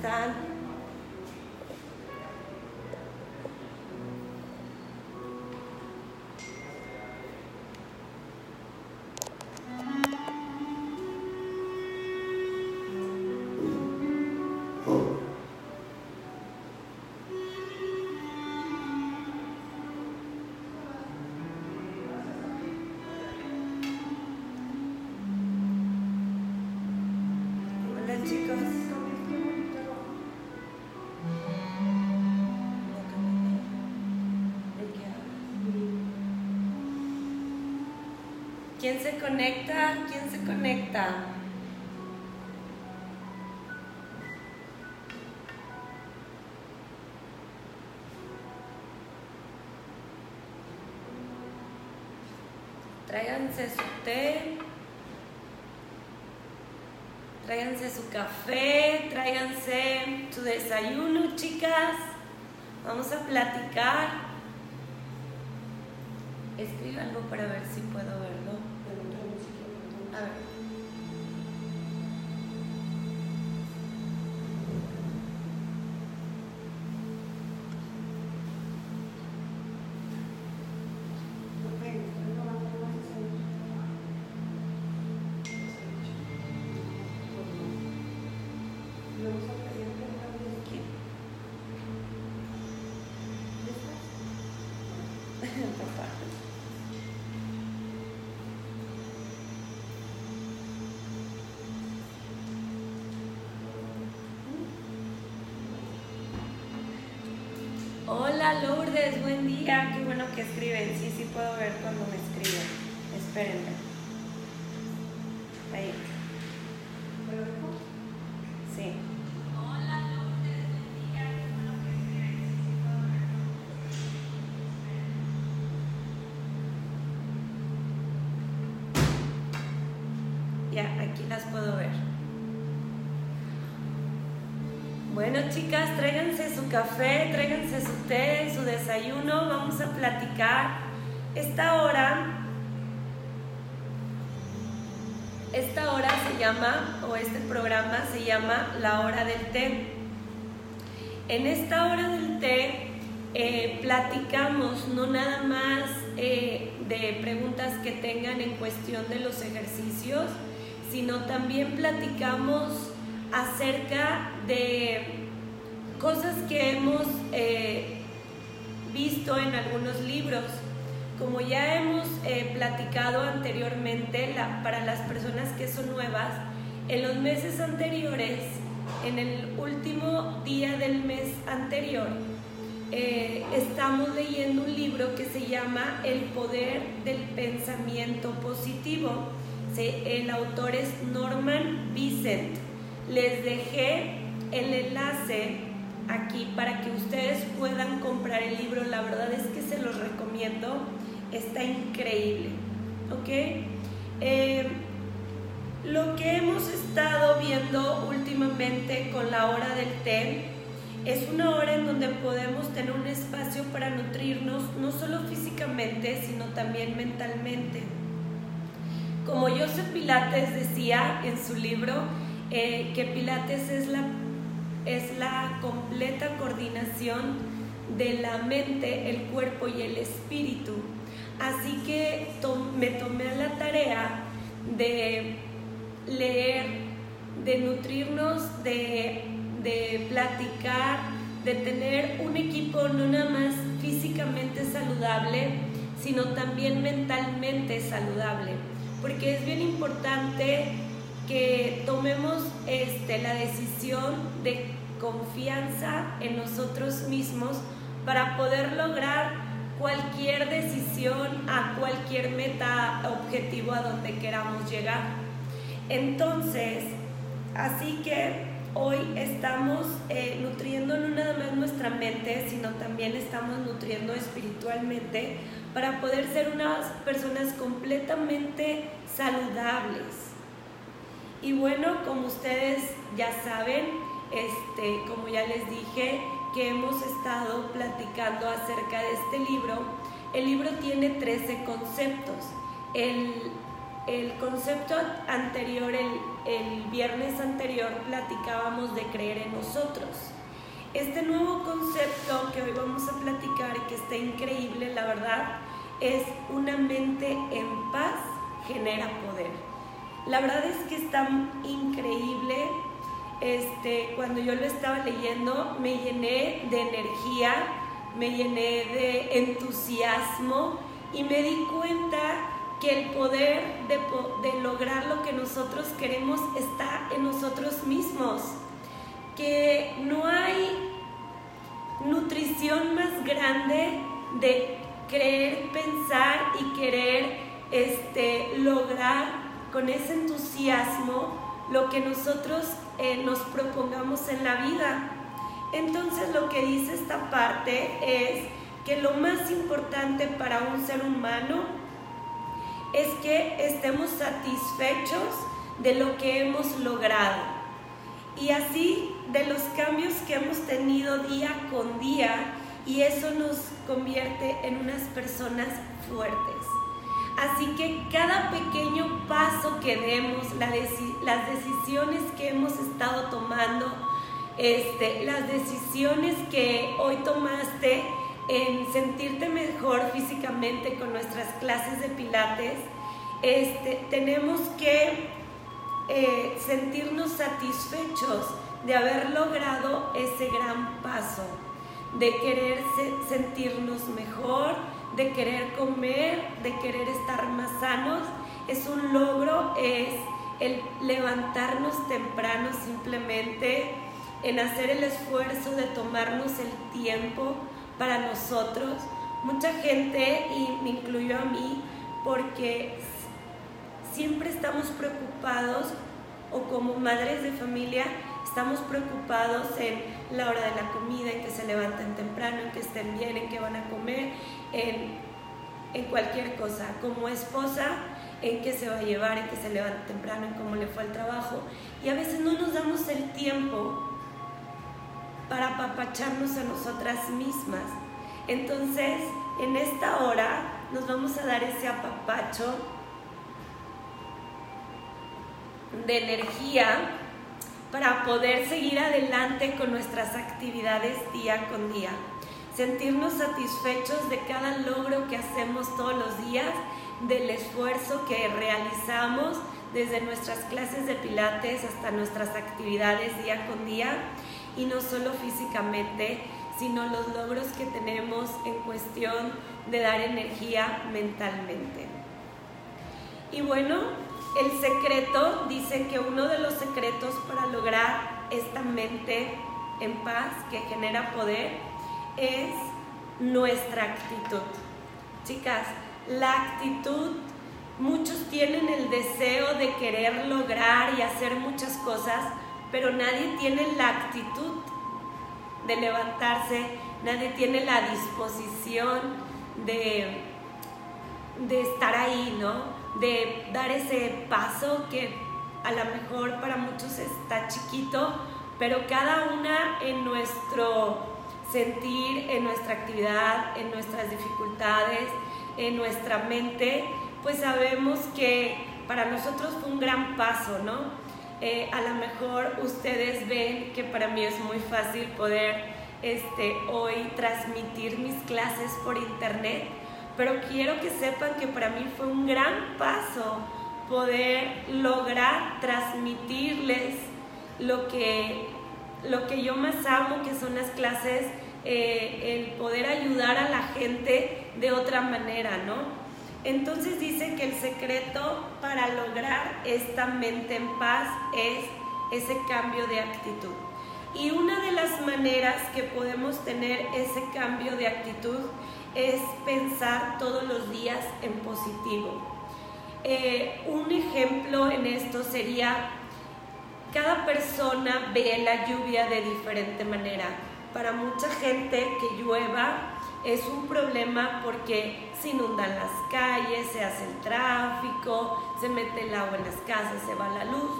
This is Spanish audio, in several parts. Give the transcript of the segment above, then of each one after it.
¿Cómo ¿Quién se conecta? ¿Quién se conecta? Tráiganse su té. Tráiganse su café, tráiganse su desayuno, chicas. Vamos a platicar. Escribe algo para ver si puedo verlo. A ver. Hola Lourdes, buen día. Qué bueno que escriben. Sí, sí puedo ver cuando me escriben. Espérenme. Bueno, chicas, tráiganse su café, tráiganse su té, su desayuno, vamos a platicar. Esta hora, esta hora se llama, o este programa se llama La Hora del Té. En esta hora del té eh, platicamos no nada más eh, de preguntas que tengan en cuestión de los ejercicios, sino también platicamos acerca de cosas que hemos eh, visto en algunos libros. Como ya hemos eh, platicado anteriormente, la- para las personas que son nuevas, en los meses anteriores, en el último día del mes anterior, eh, estamos leyendo un libro que se llama El poder del pensamiento positivo. Se- el autor es Norman Vincent. Les dejé el enlace aquí para que ustedes puedan comprar el libro. La verdad es que se los recomiendo. Está increíble. ¿Ok? Eh, lo que hemos estado viendo últimamente con la hora del té es una hora en donde podemos tener un espacio para nutrirnos, no solo físicamente, sino también mentalmente. Como Joseph Pilates decía en su libro, eh, que Pilates es la, es la completa coordinación de la mente, el cuerpo y el espíritu. Así que me tomé la tarea de leer, de nutrirnos, de, de platicar, de tener un equipo no nada más físicamente saludable, sino también mentalmente saludable. Porque es bien importante que tomemos este, la decisión de confianza en nosotros mismos para poder lograr cualquier decisión, a cualquier meta, objetivo a donde queramos llegar. Entonces, así que hoy estamos eh, nutriendo no nada más nuestra mente, sino también estamos nutriendo espiritualmente para poder ser unas personas completamente saludables. Y bueno, como ustedes ya saben, este, como ya les dije, que hemos estado platicando acerca de este libro, el libro tiene 13 conceptos. El, el concepto anterior, el, el viernes anterior, platicábamos de creer en nosotros. Este nuevo concepto que hoy vamos a platicar que está increíble, la verdad, es una mente en paz genera poder. La verdad es que está increíble este, cuando yo lo estaba leyendo, me llené de energía, me llené de entusiasmo y me di cuenta que el poder de, lograr lo que nosotros queremos está en nosotros mismos, que no hay nutrición más grande de creer, pensar y querer este, lograr con ese entusiasmo lo que nosotros eh, nos propongamos en la vida. Entonces lo que dice esta parte es que lo más importante para un ser humano es que estemos satisfechos de lo que hemos logrado y así de los cambios que hemos tenido día con día y eso nos convierte en unas personas fuertes. Así que cada pequeño paso que demos, las decisiones que hemos estado tomando, este, las decisiones que hoy tomaste en sentirte mejor físicamente con nuestras clases de pilates, este, tenemos que eh, sentirnos satisfechos de haber logrado ese gran paso, de querer sentirnos mejor, de querer comer, de querer estar más sanos, es un logro, es el levantarnos temprano simplemente, en hacer el esfuerzo de tomarnos el tiempo para nosotros. Mucha gente, y me incluyo a mí, porque siempre estamos preocupados o como madres de familia estamos preocupados en la hora de la comida, en que se levanten temprano, en que estén bien, en que van a comer, en, cualquier cosa. Como esposa, en qué se va a llevar, en que se levante temprano, en cómo le fue el trabajo. Y a veces no nos damos el tiempo para apapacharnos a nosotras mismas. Entonces, en esta hora nos vamos a dar ese apapacho de energía para poder seguir adelante con nuestras actividades día con día sentirnos satisfechos de cada logro que hacemos todos los días, del esfuerzo que realizamos desde nuestras clases de pilates hasta nuestras actividades día con día y no solo físicamente, sino los logros que tenemos en cuestión de dar energía mentalmente. Y bueno, el secreto, dice que uno de los secretos para lograr esta mente en paz que genera poder es nuestra actitud. Chicas, la actitud, muchos tienen el deseo de querer lograr y hacer muchas cosas, pero nadie tiene la actitud de levantarse, nadie tiene la disposición de, de estar ahí, ¿no? De dar ese paso que a lo mejor para muchos está chiquito, pero cada una en nuestro sentir en nuestra actividad, en nuestras dificultades, en nuestra mente, pues sabemos que para nosotros fue un gran paso, ¿no? Eh, a lo mejor ustedes ven que para mí es muy fácil poder este, hoy transmitir mis clases por internet, pero quiero que sepan que para mí fue un gran paso poder lograr transmitirles lo que lo que yo más amo, que son las clases, eh, el poder ayudar a la gente de otra manera, ¿no? Entonces dice que el secreto para lograr esta mente en paz es ese cambio de actitud. Y una de las maneras que podemos tener ese cambio de actitud es pensar todos los días en positivo. Eh, un ejemplo en esto sería, cada persona ve la lluvia de diferente manera. Para mucha gente que llueva es un problema porque se inundan las calles, se hace el tráfico, se mete el agua en las casas, se va la luz.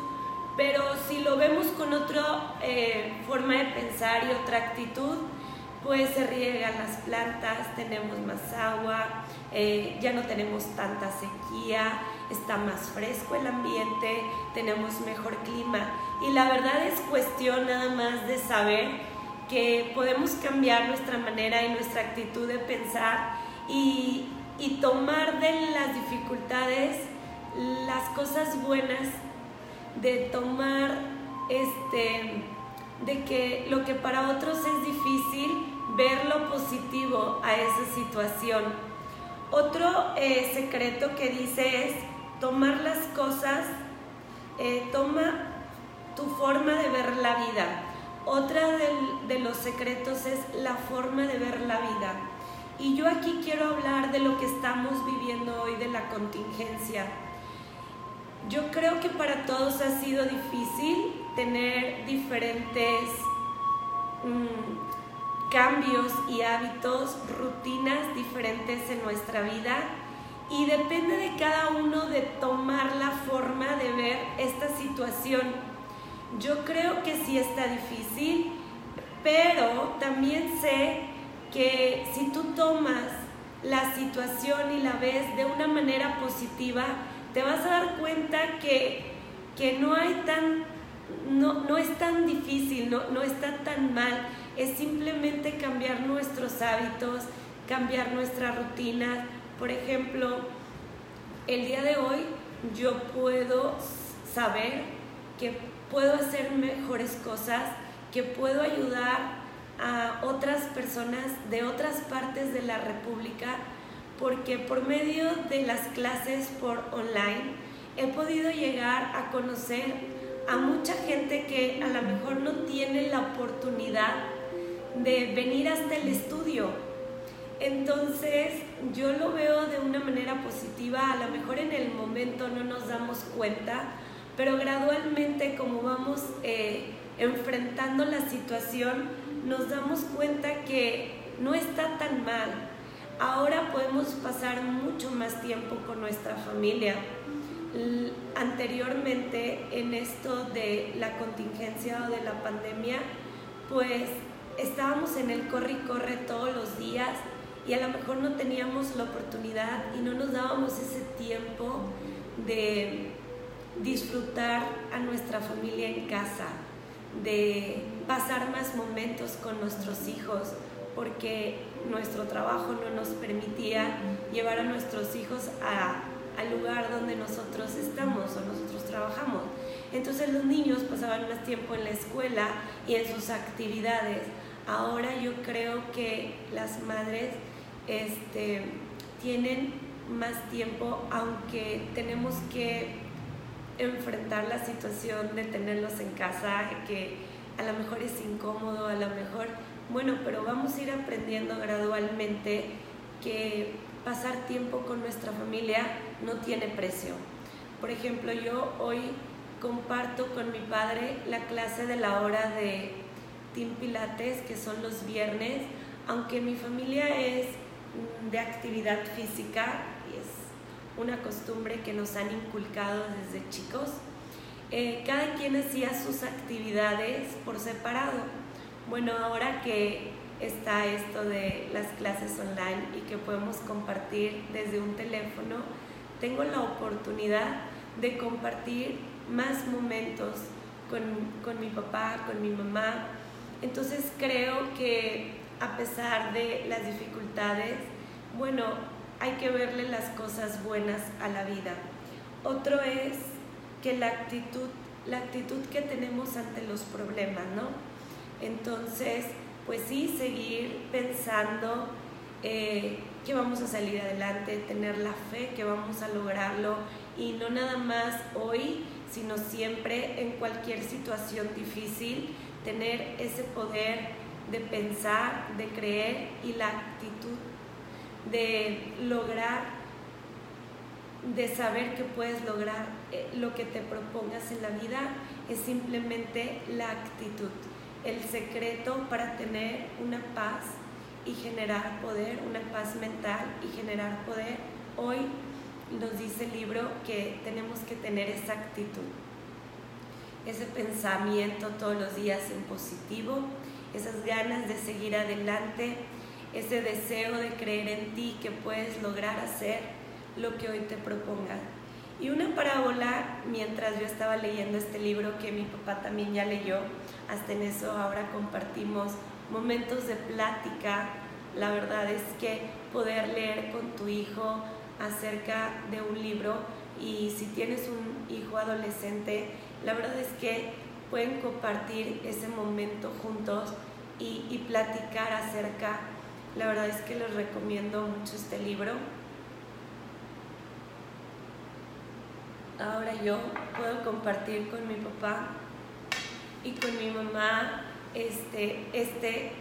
Pero si lo vemos con otra eh, forma de pensar y otra actitud, pues se riegan las plantas, tenemos más agua, eh, ya no tenemos tanta sequía, está más fresco el ambiente, tenemos mejor clima. Y la verdad es cuestión nada más de saber que podemos cambiar nuestra manera y nuestra actitud de pensar y, y tomar de las dificultades las cosas buenas, de tomar este de que lo que para otros es difícil, ver lo positivo a esa situación. Otro eh, secreto que dice es tomar las cosas, eh, toma tu forma de ver la vida. Otra de los secretos es la forma de ver la vida. Y yo aquí quiero hablar de lo que estamos viviendo hoy, de la contingencia. Yo creo que para todos ha sido difícil tener diferentes mm, cambios y hábitos, rutinas diferentes en nuestra vida y depende de cada uno de tomar la forma de ver esta situación yo creo que sí está difícil, pero también sé que si tú tomas la situación y la ves de una manera positiva, te vas a dar cuenta que, no hay tan, no, no es tan difícil, no, no está tan mal, es simplemente cambiar nuestros hábitos, cambiar nuestra rutina. Por ejemplo, el día de hoy yo puedo saber que puedo hacer mejores cosas, que puedo ayudar a otras personas de otras partes de la República, porque por medio de las clases por online he podido llegar a conocer a mucha gente que a lo mejor no tiene la oportunidad de venir hasta el estudio. Entonces yo lo veo de una manera positiva, a lo mejor en el momento no nos damos cuenta, pero gradualmente como vamos eh, enfrentando la situación, nos damos cuenta que no está tan mal. Ahora podemos pasar mucho más tiempo con nuestra familia. anteriormente, en esto de la contingencia o de la pandemia, pues estábamos en el corre y corre todos los días y a lo mejor no teníamos la oportunidad y no nos dábamos ese tiempo de disfrutar a nuestra familia en casa, de pasar más momentos con nuestros hijos, porque nuestro trabajo no nos permitía llevar a nuestros hijos al lugar donde nosotros estamos o nosotros trabajamos. Entonces los niños pasaban más tiempo en la escuela y en sus actividades. Ahora yo creo que las madres este, tienen más tiempo, aunque tenemos que enfrentar la situación de tenerlos en casa, que a lo mejor es incómodo, a lo mejor, bueno, pero vamos a ir aprendiendo gradualmente que pasar tiempo con nuestra familia no tiene precio. Por ejemplo, yo hoy comparto con mi padre la clase de la hora de Team Pilates, que son los viernes, aunque mi familia es de actividad física, una costumbre que nos han inculcado desde chicos. Eh, cada quien hacía sus actividades por separado. Bueno, ahora que está esto de las clases online y que podemos compartir desde un teléfono, tengo la oportunidad de compartir más momentos con, con mi papá, con mi mamá. Entonces creo que a pesar de las dificultades, bueno, hay que verle las cosas buenas a la vida. Otro es que la actitud, la actitud que tenemos ante los problemas, ¿no? Entonces, pues sí, seguir pensando eh, que vamos a salir adelante, tener la fe que vamos a lograrlo y no nada más hoy, sino siempre en cualquier situación difícil, tener ese poder de pensar, de creer y la actitud de lograr, de saber que puedes lograr eh, lo que te propongas en la vida, es simplemente la actitud, el secreto para tener una paz y generar poder, una paz mental y generar poder. Hoy nos dice el libro que tenemos que tener esa actitud, ese pensamiento todos los días en positivo, esas ganas de seguir adelante, ese deseo de creer en ti que puedes lograr hacer lo que hoy te proponga. Y una parábola, mientras yo estaba leyendo este libro que mi papá también ya leyó, hasta en eso ahora compartimos momentos de plática. La verdad es que poder leer con tu hijo acerca de un libro y si tienes un hijo adolescente, la verdad es que pueden compartir ese momento juntos y, platicar acerca. La verdad es que les recomiendo mucho este libro. Ahora yo puedo compartir con mi papá y con mi mamá este, este,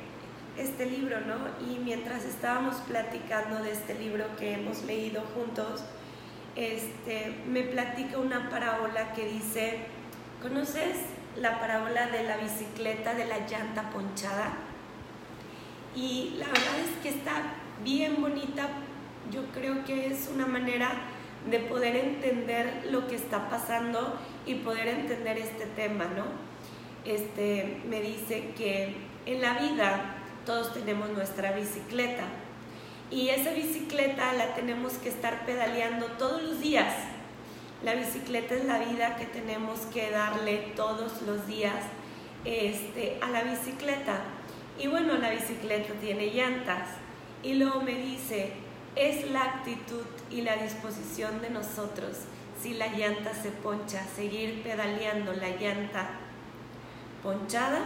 este libro, ¿no? Y mientras estábamos platicando de este libro que hemos leído juntos, este, me platica una parábola que dice, ¿conoces la parábola de la bicicleta de la llanta ponchada? Y la verdad es que está bien bonita, yo creo que es una manera de poder entender lo que está pasando y poder entender este tema, ¿no? Este, me dice que en la vida todos tenemos nuestra bicicleta y esa bicicleta la tenemos que estar pedaleando todos los días. La bicicleta es la vida que tenemos que darle todos los días este, a la bicicleta. Y bueno, la bicicleta tiene llantas. Y luego me dice, es la actitud y la disposición de nosotros si la llanta se poncha, seguir pedaleando la llanta ponchada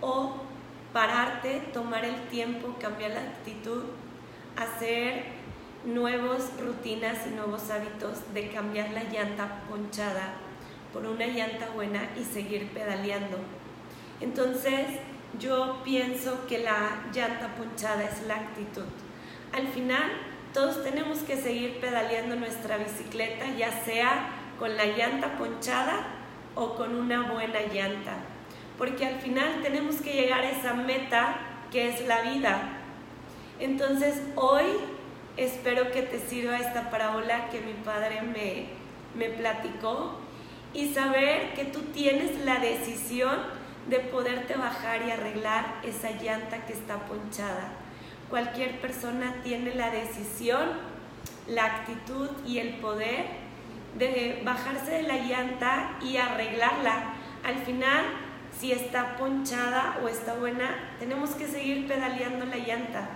o pararte, tomar el tiempo, cambiar la actitud, hacer nuevas rutinas y nuevos hábitos de cambiar la llanta ponchada por una llanta buena y seguir pedaleando. Entonces yo pienso que la llanta ponchada es la actitud. Al final todos tenemos que seguir pedaleando nuestra bicicleta, ya sea con la llanta ponchada o con una buena llanta porque al final tenemos que llegar a esa meta que es la vida. Entonces hoy espero que te sirva esta parábola que mi padre me, me platicó y saber que tú tienes la decisión de poderte bajar y arreglar esa llanta que está ponchada. Cualquier persona tiene la decisión, la actitud y el poder de bajarse de la llanta y arreglarla. Al final si está ponchada o está buena, tenemos que seguir pedaleando la llanta.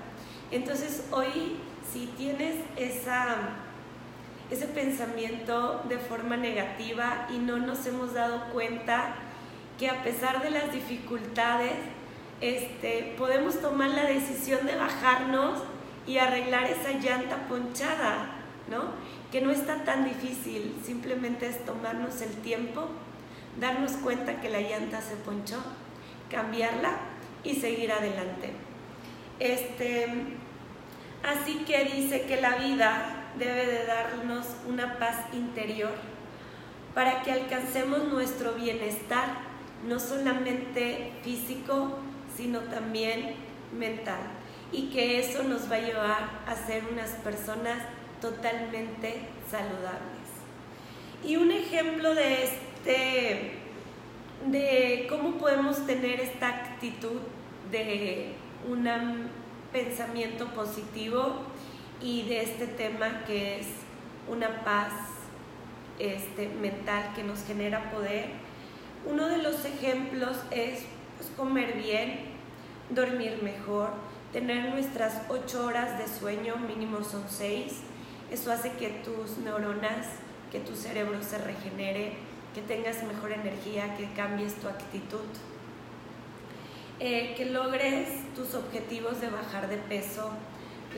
Entonces hoy, si tienes esa, ese pensamiento de forma negativa y no nos hemos dado cuenta que a pesar de las dificultades, este, podemos tomar la decisión de bajarnos y arreglar esa llanta ponchada, ¿no? Que no está tan difícil, simplemente es tomarnos el tiempo darnos cuenta que la llanta se ponchó, cambiarla y seguir adelante. Este, así que dice que la vida debe de darnos una paz interior para que alcancemos nuestro bienestar, no solamente físico, sino también mental. Y que eso nos va a llevar a ser unas personas totalmente saludables. Y un ejemplo de esto de, cómo podemos tener esta actitud de un pensamiento positivo y de este tema que es una paz este, mental que nos genera poder. Uno de los ejemplos es pues, comer bien, dormir mejor, tener nuestras ocho horas de sueño, mínimo son seis. Eso hace que tus neuronas, que tu cerebro se regenere que tengas mejor energía, que cambies tu actitud, eh, que logres tus objetivos de bajar de peso.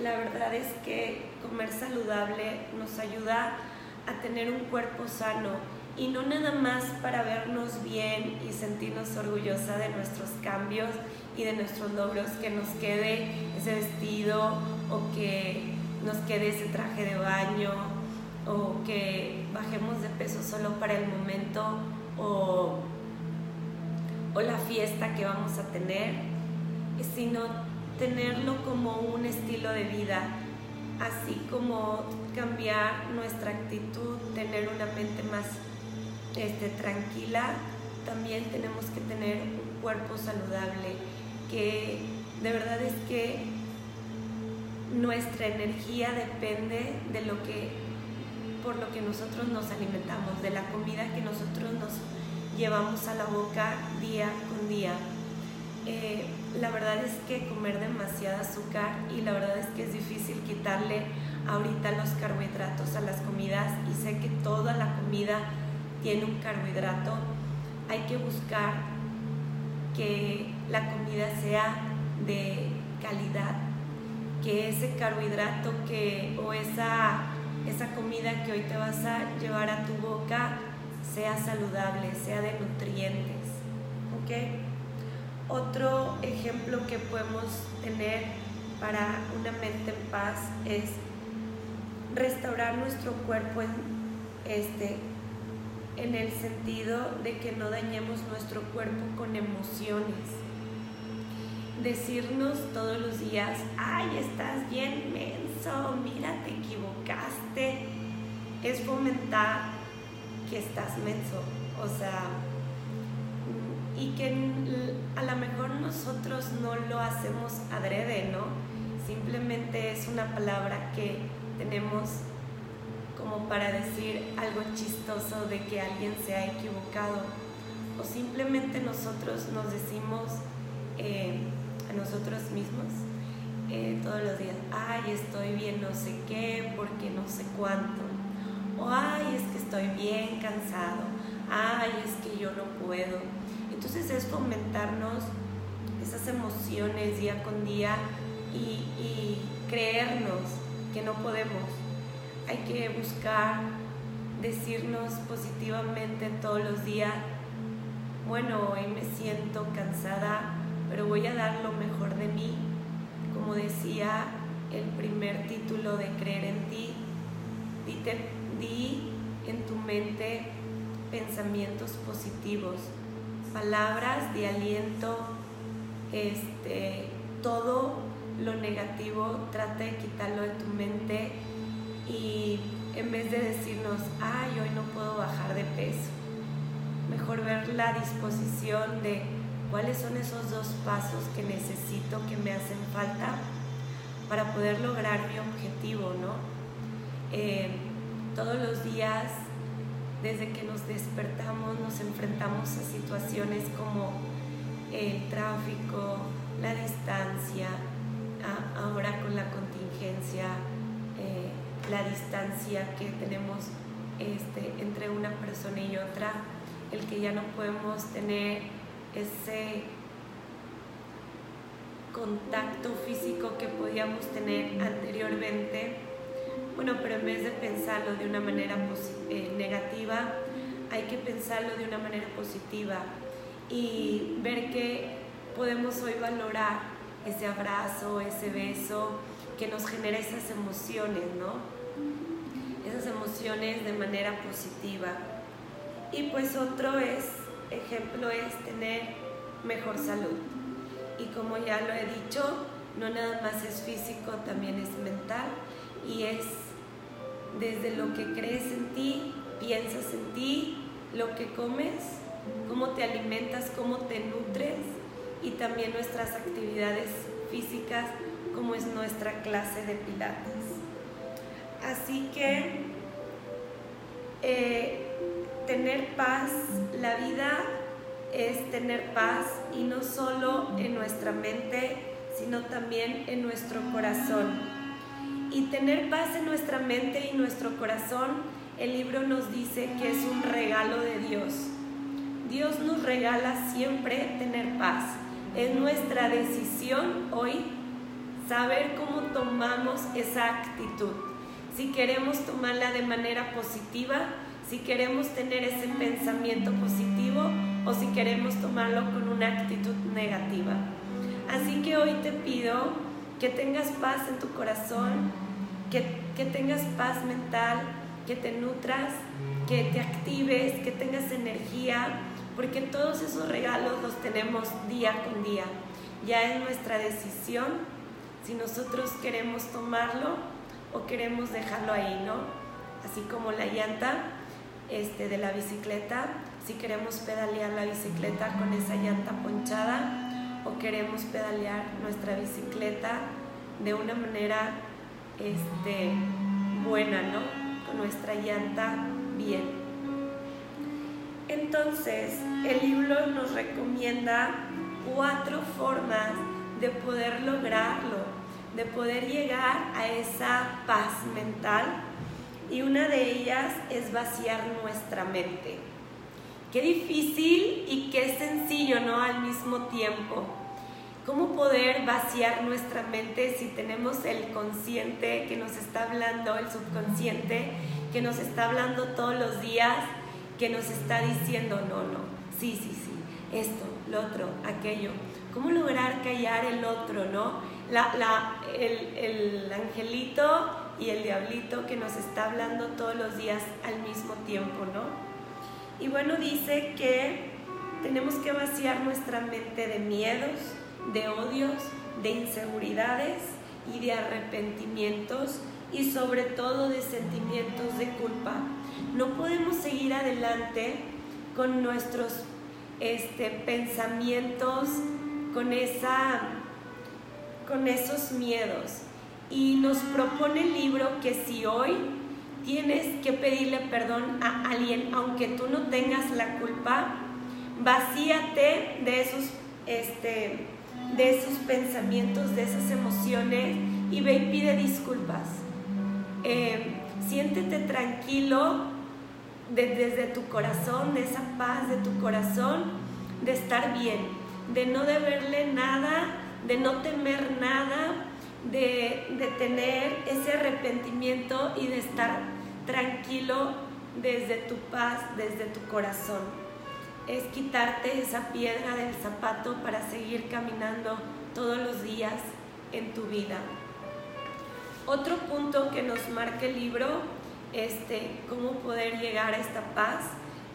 La verdad es que comer saludable nos ayuda a tener un cuerpo sano y no nada más para vernos bien y sentirnos orgullosa de nuestros cambios y de nuestros logros, que nos quede ese vestido o que nos quede ese traje de baño o que bajemos de peso solo para el momento o, o la fiesta que vamos a tener, sino tenerlo como un estilo de vida, así como cambiar nuestra actitud, tener una mente más este, tranquila, también tenemos que tener un cuerpo saludable, que de verdad es que nuestra energía depende de lo que, por lo que nosotros nos alimentamos, de la comida que nosotros nos llevamos a la boca día con día. Eh, la verdad es que comer demasiada azúcar y la verdad es que es difícil quitarle ahorita los carbohidratos a las comidas y sé que toda la comida tiene un carbohidrato. Hay que buscar que la comida sea de calidad, que ese carbohidrato que, o esa, esa comida que hoy te vas a llevar a tu boca sea saludable, sea de nutrientes. ¿Ok? Otro ejemplo que podemos tener para una mente en paz es restaurar nuestro cuerpo en, este, en el sentido de que no dañemos nuestro cuerpo con emociones decirnos todos los días, ay, estás bien menso, mira, te equivocaste, es fomentar que estás menso. O sea, y que a lo mejor nosotros no lo hacemos adrede, ¿no? Simplemente es una palabra que tenemos como para decir algo chistoso de que alguien se ha equivocado. O simplemente nosotros nos decimos, eh, a nosotros mismos eh, todos los días, ay, estoy bien no sé qué, porque no sé cuánto, o ay, es que estoy bien cansado, ay, es que yo no puedo. Entonces es fomentarnos esas emociones día con día y, y creernos que no podemos. Hay que buscar decirnos positivamente todos los días, bueno, hoy me siento cansada, pero voy a dar lo mejor de mí. Como decía el primer título de Creer en ti, di en tu mente pensamientos positivos, palabras de aliento, este, todo lo negativo trata de quitarlo de tu mente y en vez de decirnos, ay, hoy no puedo bajar de peso, mejor ver la disposición de cuáles son esos dos pasos que necesito, que me hacen falta para poder lograr mi objetivo, ¿no? Eh, todos los días, desde que nos despertamos, nos enfrentamos a situaciones como el tráfico, la distancia, ahora con la contingencia, eh, la distancia que tenemos este, entre una persona y otra, el que ya no podemos tener ese contacto físico que podíamos tener anteriormente. Bueno, pero en vez de pensarlo de una manera eh, negativa, hay que pensarlo de una manera positiva y ver que podemos hoy valorar ese abrazo, ese beso que nos genera esas emociones, ¿no? Esas emociones de manera positiva. Y pues otro es ejemplo es tener mejor salud. Y como ya lo he dicho, no nada más es físico, también es mental y es desde lo que crees en ti, piensas en ti, lo que comes, cómo te alimentas, cómo te nutres y también nuestras actividades físicas como es nuestra clase de pilates. Así que eh, tener paz, la vida es tener paz y no solo en nuestra mente, sino también en nuestro corazón. Y tener paz en nuestra mente y nuestro corazón, el libro nos dice que es un regalo de Dios. Dios nos regala siempre tener paz. Es nuestra decisión hoy saber cómo tomamos esa actitud. Si queremos tomarla de manera positiva, si queremos tener ese pensamiento positivo o si queremos tomarlo con una actitud negativa. Así que hoy te pido que tengas paz en tu corazón, que, que tengas paz mental, que te nutras, que te actives, que tengas energía, porque todos esos regalos los tenemos día con día. Ya es nuestra decisión si nosotros queremos tomarlo o queremos dejarlo ahí, ¿no? Así como la llanta este, de la bicicleta, si queremos pedalear la bicicleta con esa llanta o queremos pedalear nuestra bicicleta de una manera este, buena, ¿no? Con nuestra llanta bien. Entonces, el libro nos recomienda cuatro formas de poder lograrlo, de poder llegar a esa paz mental y una de ellas es vaciar nuestra mente. Qué difícil y qué sencillo, ¿no? Al mismo tiempo. ¿Cómo poder vaciar nuestra mente si tenemos el consciente que nos está hablando, el subconsciente que nos está hablando todos los días, que nos está diciendo, no, no, sí, sí, sí, esto, lo otro, aquello? ¿Cómo lograr callar el otro, no? La, la, el, el angelito y el diablito que nos está hablando todos los días al mismo tiempo, ¿no? Y bueno, dice que tenemos que vaciar nuestra mente de miedos, de odios, de inseguridades y de arrepentimientos y sobre todo de sentimientos de culpa. No podemos seguir adelante con nuestros este, pensamientos, con, esa, con esos miedos y nos propone el libro que si hoy tienes que pedirle perdón a alguien, aunque tú no tengas la culpa, vacíate de esos, este, de esos pensamientos, de esas emociones y ve y pide disculpas. Eh, siéntete tranquilo desde tu corazón, de esa paz de tu corazón, de estar bien, de no deberle nada, de no temer nada, de, tener ese arrepentimiento y de estar tranquilo desde tu paz, desde tu corazón. Es quitarte esa piedra del zapato para seguir caminando todos los días en tu vida. Otro punto que nos marca el libro, este, cómo poder llegar a esta paz,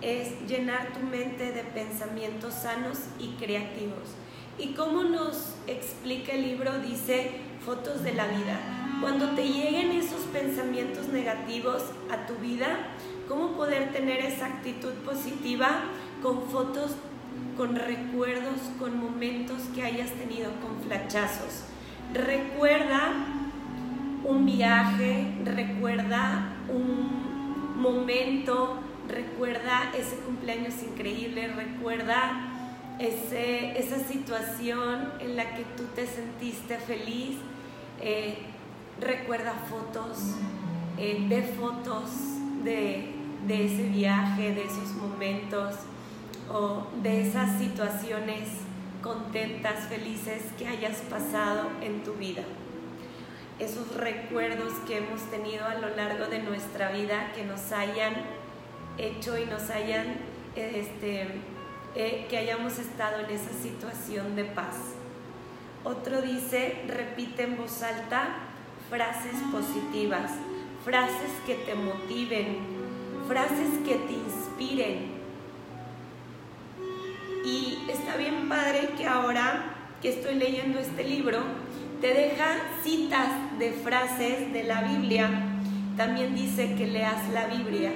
es llenar tu mente de pensamientos sanos y creativos. Y cómo nos explica el libro, dice, fotos de la vida. Cuando te lleguen esos pensamientos negativos a tu vida, cómo poder tener esa actitud positiva con fotos, con recuerdos, con momentos que hayas tenido, con flachazos. Recuerda un viaje, recuerda un momento, recuerda ese cumpleaños increíble, recuerda ese, esa situación en la que tú te sentiste feliz eh, recuerda fotos, eh, ve fotos de, de ese viaje, de esos momentos o de esas situaciones contentas, felices que hayas pasado en tu vida. Esos recuerdos que hemos tenido a lo largo de nuestra vida que nos hayan hecho y nos hayan, este, eh, que hayamos estado en esa situación de paz. Otro dice, repite en voz alta frases positivas, frases que te motiven, frases que te inspiren. Y está bien padre que ahora que estoy leyendo este libro, te deja citas de frases de la Biblia. También dice que leas la Biblia,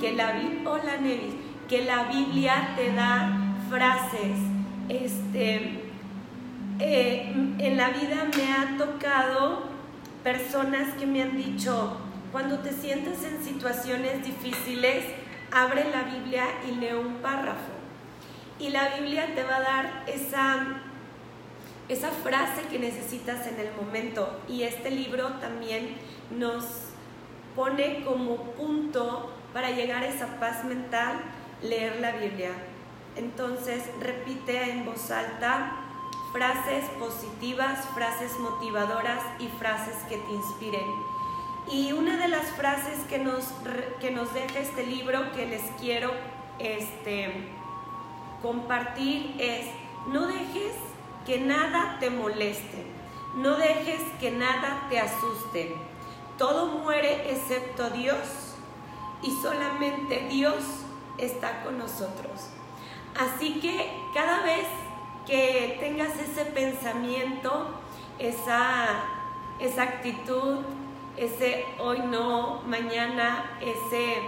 que la hola Nevis, que la Biblia te da frases este eh, en la vida me ha tocado personas que me han dicho, cuando te sientas en situaciones difíciles, abre la Biblia y lee un párrafo. Y la Biblia te va a dar esa, esa frase que necesitas en el momento. Y este libro también nos pone como punto para llegar a esa paz mental, leer la Biblia. Entonces repite en voz alta frases positivas, frases motivadoras y frases que te inspiren. Y una de las frases que nos, que nos deja este libro que les quiero este, compartir es, no dejes que nada te moleste, No dejes que nada te asuste. Todo muere excepto Dios y solamente Dios está con nosotros. Así que cada vez que tengas ese pensamiento, esa, esa actitud, ese hoy no, mañana, ese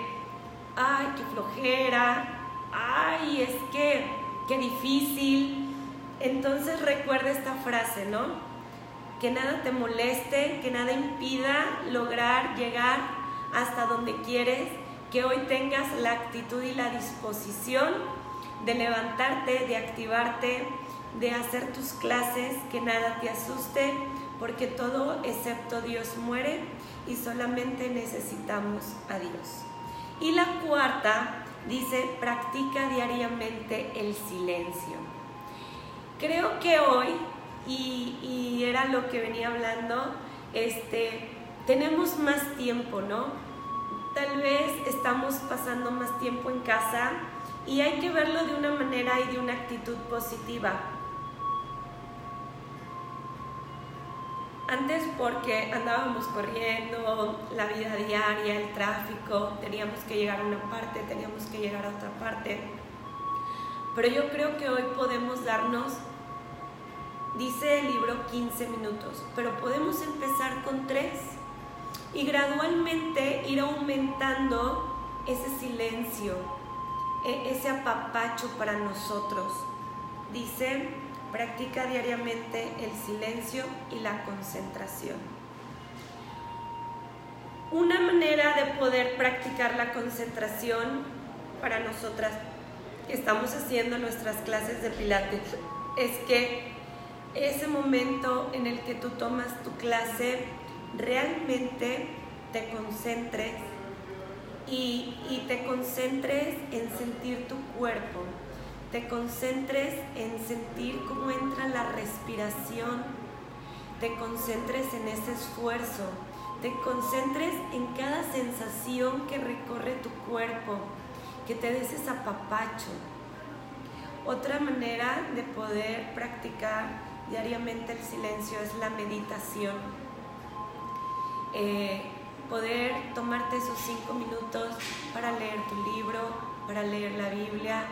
ay, qué flojera, ay, es que, qué difícil. Entonces recuerda esta frase, ¿no? Que nada te moleste, que nada impida lograr llegar hasta donde quieres, que hoy tengas la actitud y la disposición de levantarte, de activarte, de hacer tus clases, que nada te asuste, porque todo excepto Dios muere y solamente necesitamos a Dios. Y la cuarta dice, practica diariamente el silencio. Creo que hoy, y, era lo que venía hablando, este, tenemos más tiempo, ¿no? Tal vez estamos pasando más tiempo en casa y hay que verlo de una manera y de una actitud positiva. Antes porque andábamos corriendo, la vida diaria, el tráfico, teníamos que llegar a una parte, teníamos que llegar a otra parte. Pero yo creo que hoy podemos darnos, dice el libro, 15 minutos, pero podemos empezar con 3 y gradualmente ir aumentando ese silencio, e, ese apapacho para nosotros. Dice Practica diariamente el silencio y la concentración. Una manera de poder practicar la concentración para nosotras que estamos haciendo nuestras clases de pilates es que ese momento en el que tú tomas tu clase realmente te concentres y, y te concentres en sentir tu cuerpo, te concentres en sentir cómo entra la respiración, te concentres en ese esfuerzo, te concentres en cada sensación que recorre tu cuerpo, que te des ese apapacho. Otra manera de poder practicar diariamente el silencio es la meditación. Eh, poder tomarte esos cinco minutos para leer tu libro, para leer la Biblia,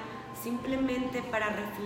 simplemente para reflexionar